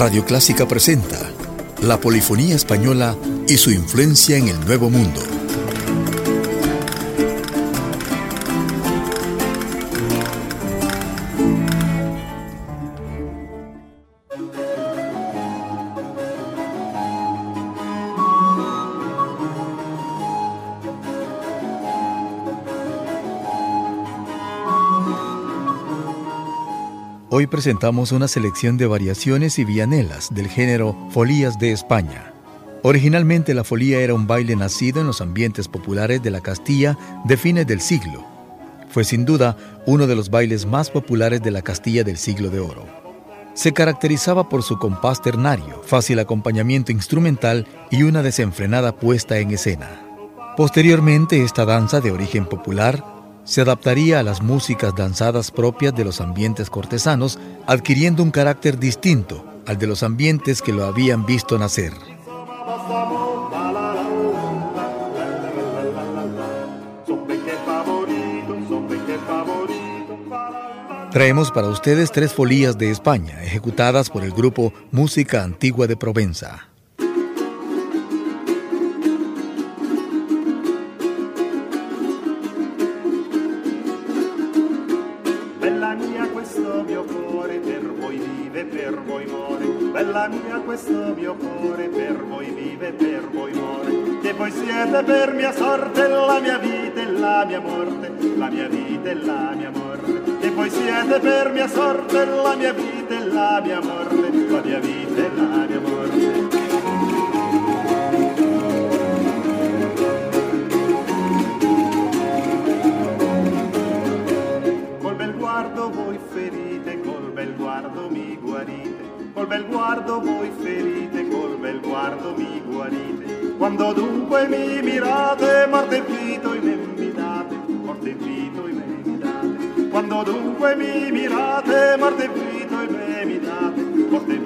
Radio Clásica presenta la polifonía española y su influencia en el Nuevo Mundo. Hoy presentamos una selección de variaciones y vianelas del género Folías de España. Originalmente la folía era un baile nacido en los ambientes populares de la Castilla de fines del siglo. Fue sin duda uno de los bailes más populares de la Castilla del siglo de oro. Se caracterizaba por su compás ternario, fácil acompañamiento instrumental y una desenfrenada puesta en escena. Posteriormente, esta danza de origen popular se adaptaría a las músicas danzadas propias de los ambientes cortesanos, adquiriendo un carácter distinto al de los ambientes que lo habían visto nacer. Traemos para ustedes tres folías de España, ejecutadas por el grupo Música Antigua de Provenza. Bella mia questo mio cuore per voi vive, per voi muore, che voi siete per mia sorte la mia vita e la mia morte, la mia vita e la mia morte, che voi siete per mia sorte la mia vita e la mia morte, la mia vita e la mia morte. Bel guardo voi ferite, col bel guardo mi guarite. Quando dunque mi mirate, morte e vito in me mi date, morte e vito in me mi date. Quando dunque mi mirate, morte e vito in me mi date, morte e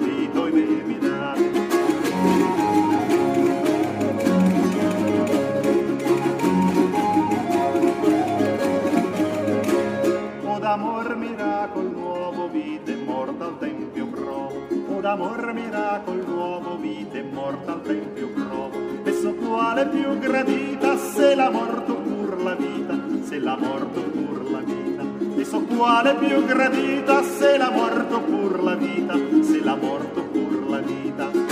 d'amor miracol nuovo, vita e morta al tempio provo. Esso quale più gradita, se la morto pur la vita, se la morto pur la vita. Esso quale più gradita, se la morto pur la vita, se la morto pur la vita.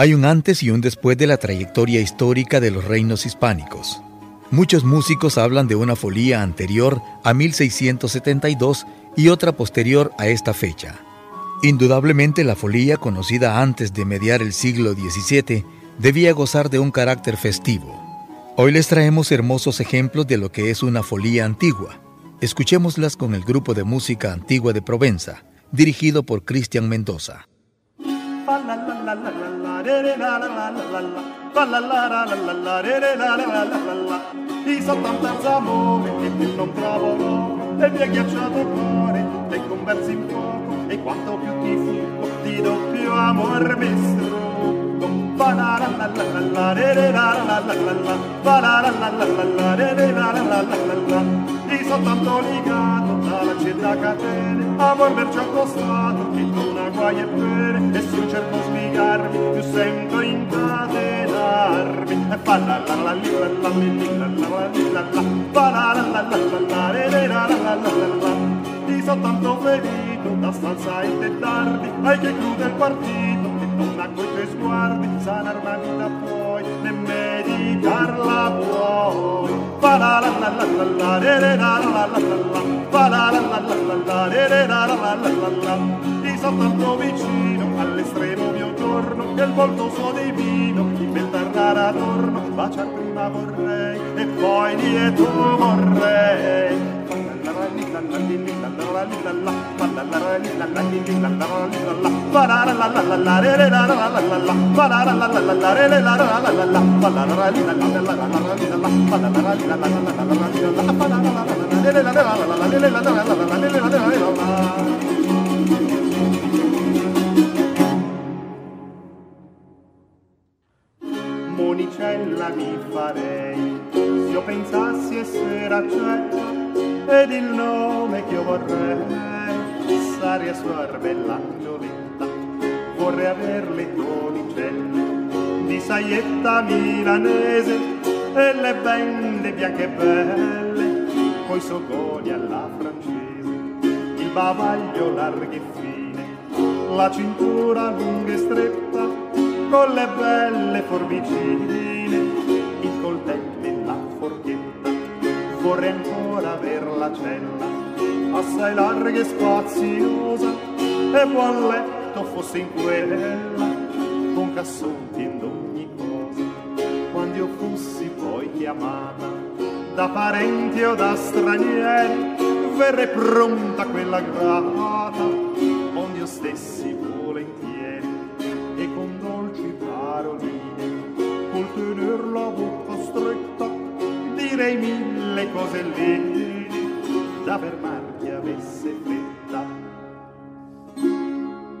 Hay un antes y un después de la trayectoria histórica de los reinos hispánicos. Muchos músicos hablan de una folía anterior a 1672 y otra posterior a esta fecha. Indudablemente la folía, conocida antes de mediar el siglo XVII, debía gozar de un carácter festivo. Hoy les traemos hermosos ejemplos de lo que es una folía antigua. Escuchémoslas con el grupo de música antigua de Provenza, dirigido por Cristian Mendoza. So tanta amore che più non trovo e mi ha ghiacciato il cuore e conversi in fuoco e quanto più ti fugo ti do più amor mi strugo fa la la la la la re re la la la la la fa la la la la la la re re la la la la la la ti so tanto legato dalla città catene amor perciò costato che una guai e bene e se cerco spiegarmi più sento incatenarmi. E fa la la la li la la li la la li la la fa la la la la la re re la la la la la ti so tanto ferito da stanza te tardi hai che chiude il partito non quei tuoi sguardi sanar una vita puoi né medicarla puoi fa la la la la la la re la la la la la fa la la la la la re la la la la la la ti so tanto vicino all'estremo mio giorno il volto suo divino in bel tarnare adorno baciar prima vorrei e poi lieto vorrei Monicella mi farei se io pensassi essere accetta ed il nome che io vorrei Saria suor bella Gioletta vorrei aver le tonicelle di saietta milanese e le bende bianche belle coi sogoni alla francese il bavaglio largo e fine la cintura lunga e stretta con le belle forbicine vorrei ancora aver la cella assai larga e spaziosa e buon letto fosse in quella con cassotti ed ogni cosa. Quando io fossi poi chiamata da parenti o da stranieri verrei pronta quella grata onde io stessi volentieri e con dolci paroline col tener la bocca direi mille cose lì da fermarti avesse fretta.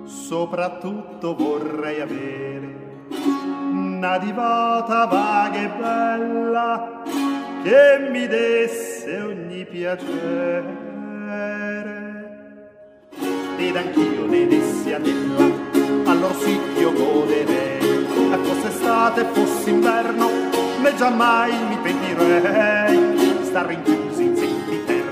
Soprattutto vorrei avere una divata vaga e bella che mi desse ogni piacere. Ed anch'io ne dessi a tella allor sì che io goderei e fosse estate fosse inverno né giammai mi vorrei star in sempiterno.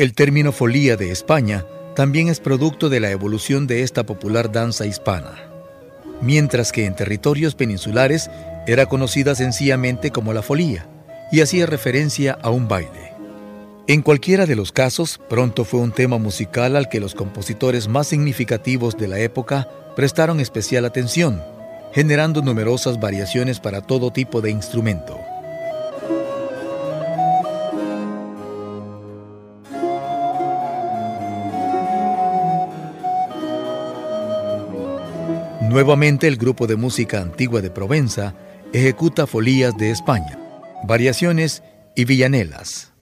El término folía de España también es producto de la evolución de esta popular danza hispana, mientras que en territorios peninsulares era conocida sencillamente como la folía y hacía referencia a un baile. En cualquiera de los casos, pronto fue un tema musical al que los compositores más significativos de la época prestaron especial atención, generando numerosas variaciones para todo tipo de instrumento. Nuevamente el grupo de música antigua de Provenza ejecuta folías de España, variaciones y villanelas.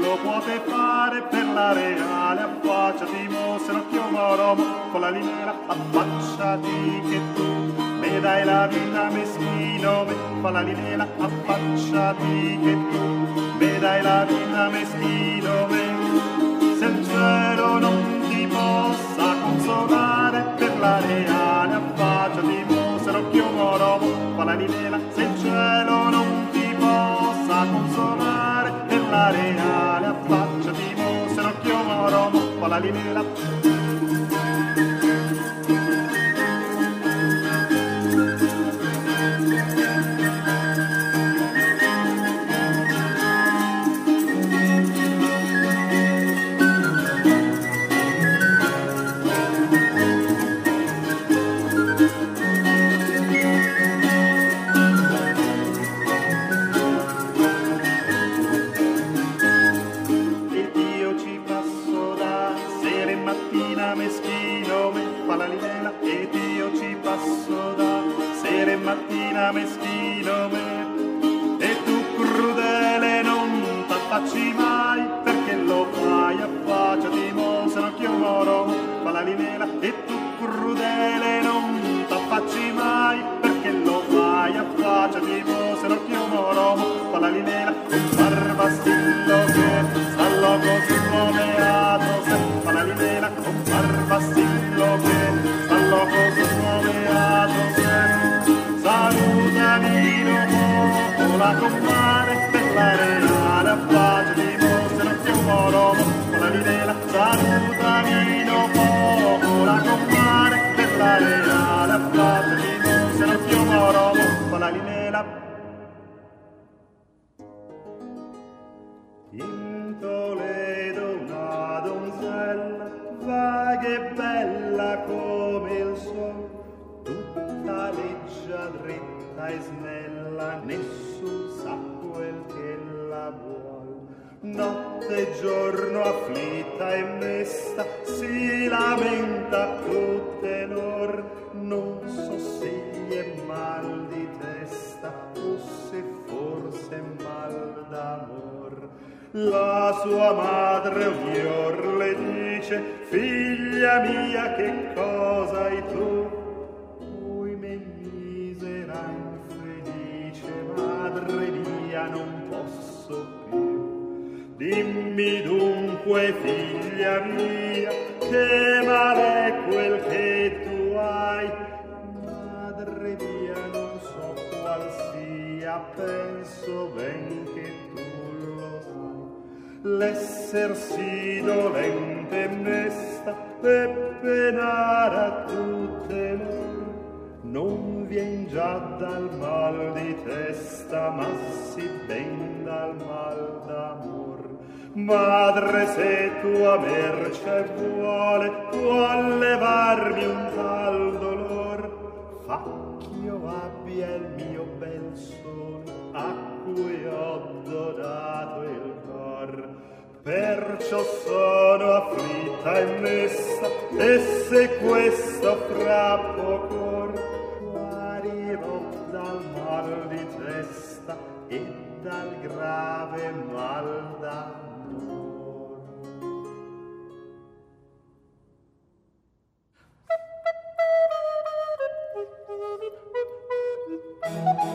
Lo pote fare per la reale affacciati mosse occhio moro fa la lilela affacciati che tu. Me dai la vita meschino, me fa la linela, affacciati che tu. Me dai la vita meschino, me. Se il cielo non ti possa consolare per la reale, affacciati mo, se l'occhio moro, fa la linela, se il cielo la linea In Toledo una donzella vaga e bella come il sol, tutta leggia, dritta e snella, nessun sa quel che la. Notte e giorno afflitta e mesta, si lamenta La sua madre ogni or le dice, figlia mia che cosa hai tu? Ui me misera infelice, madre mia non posso più. Dimmi dunque figlia mia, che male è quel che tu hai? Madre mia non so qual sia, penso ben che l'esser si dolente e mesta e penare a tutte lor non vien già dal mal di testa ma si ben dal mal d'amor. Madre se tua merce vuole può levarmi un tal dolor. Fa ch'io abbia il mio bel sole a cui ho donato il Perciò sono afflitta e messa, e se questo fra poco guarirò dal mal di testa e dal grave mal d'amor. Thank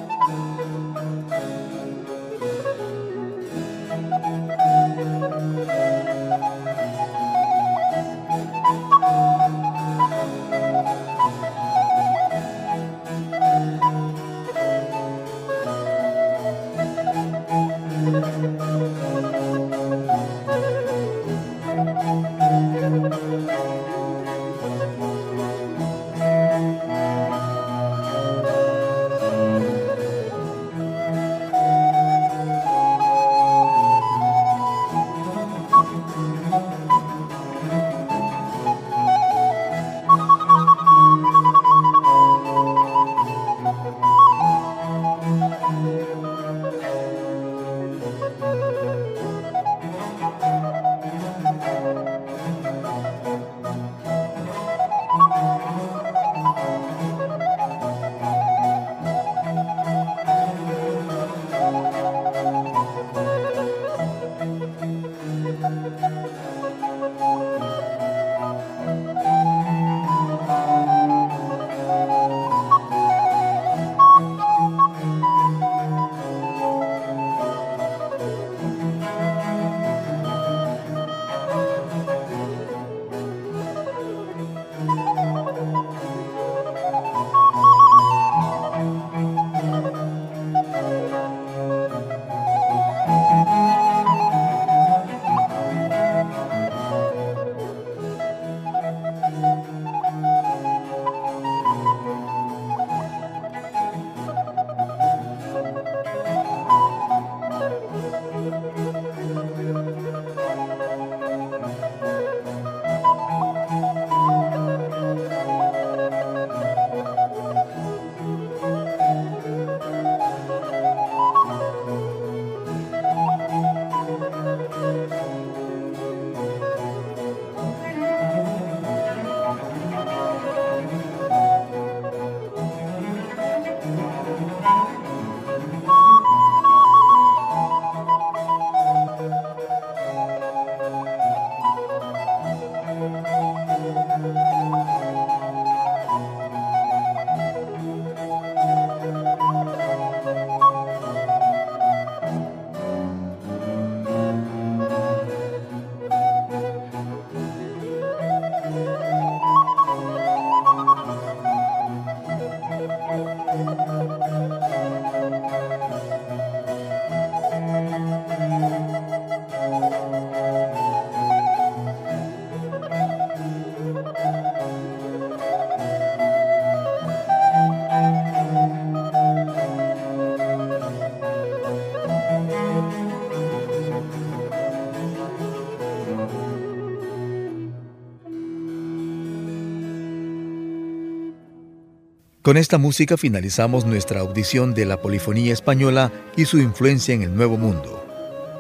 Con esta música finalizamos nuestra audición de la polifonía española y su influencia en el Nuevo Mundo.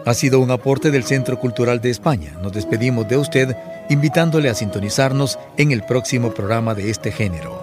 Ha sido un aporte del Centro Cultural de España. Nos despedimos de usted invitándole a sintonizarnos en el próximo programa de este género.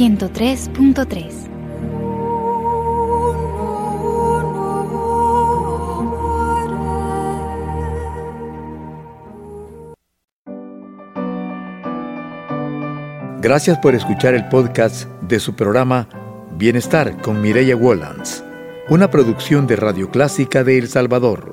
103.3. Gracias por escuchar el podcast de su programa Bienestar con Mireya Wollands, una producción de Radio Clásica de El Salvador.